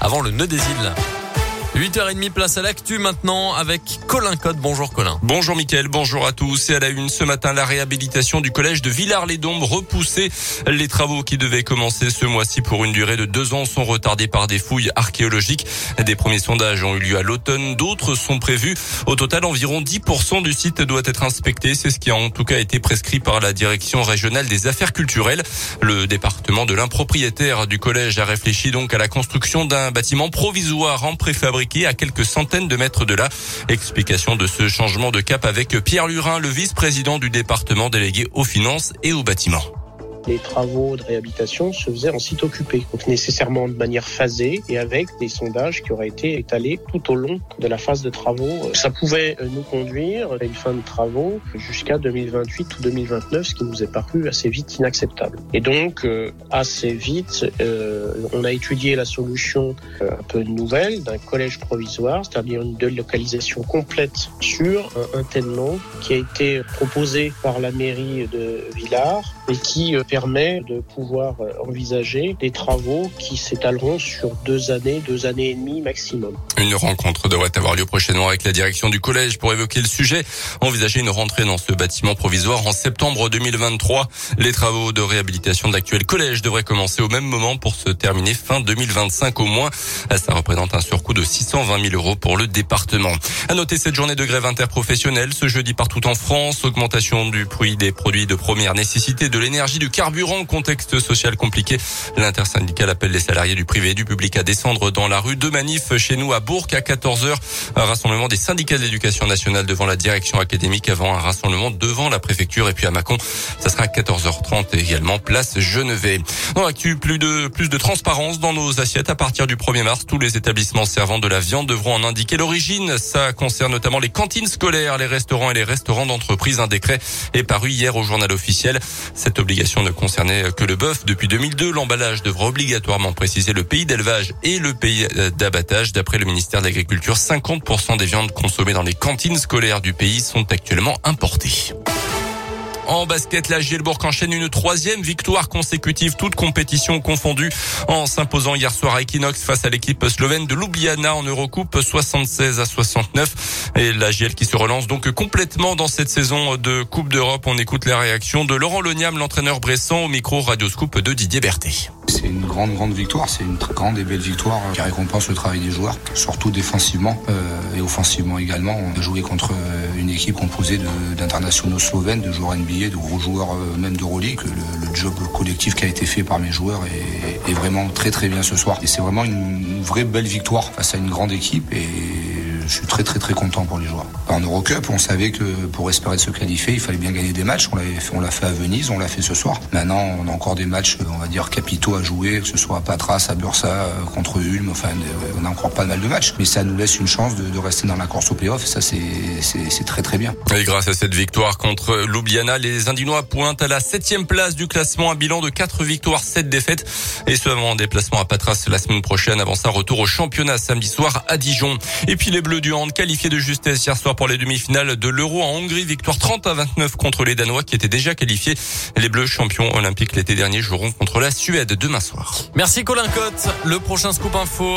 avant le nœud des îles. 8h30 place à l'actu maintenant avec Colin Code. Bonjour Colin. Bonjour Mickaël, bonjour à tous. Et à la une ce matin, la réhabilitation du collège de Villars-les-Dombes repoussée. Les travaux qui devaient commencer ce mois-ci pour une durée de deux ans sont retardés par des fouilles archéologiques. Des premiers sondages ont eu lieu à l'automne, d'autres sont prévus. Au total, environ 10% du site doit être inspecté. C'est ce qui a en tout cas été prescrit par la direction régionale des affaires culturelles. Le département de l'impropriétaire du collège a réfléchi donc à la construction d'un bâtiment provisoire en à quelques centaines de mètres de là. Explication de ce changement de cap avec Pierre Lurin, le vice-président du département délégué aux finances et aux bâtiments les travaux de réhabilitation se faisaient en site occupé, donc nécessairement de manière phasée et avec des sondages qui auraient été étalés tout au long de la phase de travaux. Ça pouvait nous conduire à une fin de travaux jusqu'à 2028 ou 2029, ce qui nous est paru assez vite inacceptable. Et donc, euh, assez vite, euh, on a étudié la solution euh, un peu nouvelle d'un collège provisoire, c'est-à-dire une délocalisation complète sur un, un qui a été proposé par la mairie de Villars et qui permet permet de pouvoir euh, envisager des travaux qui s'étaleront sur deux années, deux années et demie maximum. Une rencontre devrait avoir lieu prochainement avec la direction du collège pour évoquer le sujet. Envisager une rentrée dans ce bâtiment provisoire en septembre 2023. Les travaux de réhabilitation de l'actuel collège devraient commencer au même moment pour se terminer fin 2025 au moins. Ça représente un surcoût de 620 000 euros pour le département. À noter cette journée de grève interprofessionnelle ce jeudi partout en France. Augmentation du prix des produits de première nécessité, l'énergie, du carburant, contexte social compliqué. L'intersyndicale appelle les salariés du privé et du public à descendre dans la rue. Deux manifs chez nous à Bourg à 14h. Un rassemblement des syndicats d'éducation nationale devant la direction académique avant un rassemblement devant la préfecture et puis à Mâcon. Ça sera à 14h30 également place Genevet. Dans l'actu, plus de, plus de transparence dans nos assiettes. À partir du 1er mars, tous les établissements servant de la viande devront en indiquer l'origine. Ça concerne notamment les cantines scolaires, les restaurants et les restaurants d'entreprise. Un décret est paru hier au journal officiel. Obligation ne concernait que le bœuf. Depuis 2002, l'emballage devra obligatoirement préciser le pays d'élevage et le pays d'abattage. D'après le ministère de l'Agriculture, 50% des viandes consommées dans les cantines scolaires du pays sont actuellement importées. En basket, la Gielbourg enchaîne une troisième victoire consécutive, toute compétition confondue, en s'imposant hier soir à Equinox face à l'équipe slovène de Ljubljana en Eurocoupe 76 à 69. Et la Giel qui se relance donc complètement dans cette saison de Coupe d'Europe. On écoute la réaction de Laurent Loniam, l'entraîneur Bressan, au micro Radioscoop de Didier Berthet. C'est une grande, grande victoire. C'est une grande et belle victoire qui récompense le travail des joueurs, surtout défensivement euh, et offensivement également. On a joué contre euh, une équipe composée d'internationaux slovènes, de joueurs NBA, de gros joueurs euh, même de Euroleague. Le, le, job collectif qui a été fait par mes joueurs est, vraiment très, très bien ce soir. Et c'est vraiment une vraie belle victoire face à une grande équipe je suis très très très content pour les joueurs. En Eurocup, on savait que pour espérer se qualifier, il fallait bien gagner des matchs. On l'a fait, à Venise, on l'a fait ce soir. Maintenant, on a encore des matchs, on va dire capitaux à jouer, que ce soit à Patras, à Bursa, euh, contre Ulm. Enfin, on a encore pas mal de matchs, mais ça nous laisse une chance de, rester dans la course au playoff. Ça, c'est, c'est, très très bien. Et grâce à cette victoire contre Ljubljana, les Indinois pointent à la septième place du classement, un bilan de 4 victoires, 7 défaites. Et ce avant un déplacement à Patras la semaine prochaine. Avant ça, retour au championnat samedi soir à Dijon. Et puis les Bleus du hand qualifié de justesse hier soir pour les demi-finales de l'Euro en Hongrie. Victoire 30 à 29 contre les Danois qui étaient déjà qualifiés. Les Bleus champions olympiques l'été dernier joueront contre la Suède demain soir. Merci Colin Cotte. Le prochain scoop info.